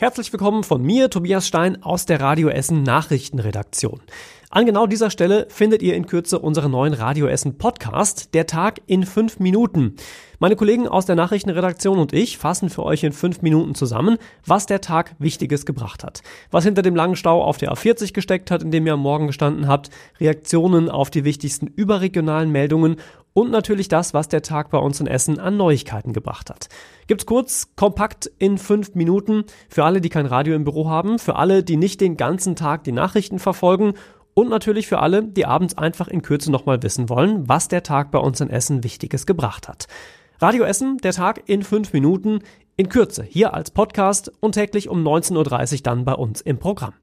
Herzlich willkommen von mir, Tobias Stein aus der Radio Essen Nachrichtenredaktion. An genau dieser Stelle findet ihr in Kürze unseren neuen Radio Essen Podcast, der Tag in fünf Minuten. Meine Kollegen aus der Nachrichtenredaktion und ich fassen für euch in fünf Minuten zusammen, was der Tag Wichtiges gebracht hat. Was hinter dem langen Stau auf der A40 gesteckt hat, in dem ihr am Morgen gestanden habt, Reaktionen auf die wichtigsten überregionalen Meldungen und natürlich das, was der Tag bei uns in Essen an Neuigkeiten gebracht hat. Gibt's kurz, kompakt in fünf Minuten für alle, die kein Radio im Büro haben, für alle, die nicht den ganzen Tag die Nachrichten verfolgen und natürlich für alle, die abends einfach in Kürze nochmal wissen wollen, was der Tag bei uns in Essen Wichtiges gebracht hat. Radio Essen, der Tag in fünf Minuten, in Kürze, hier als Podcast und täglich um 19.30 Uhr dann bei uns im Programm.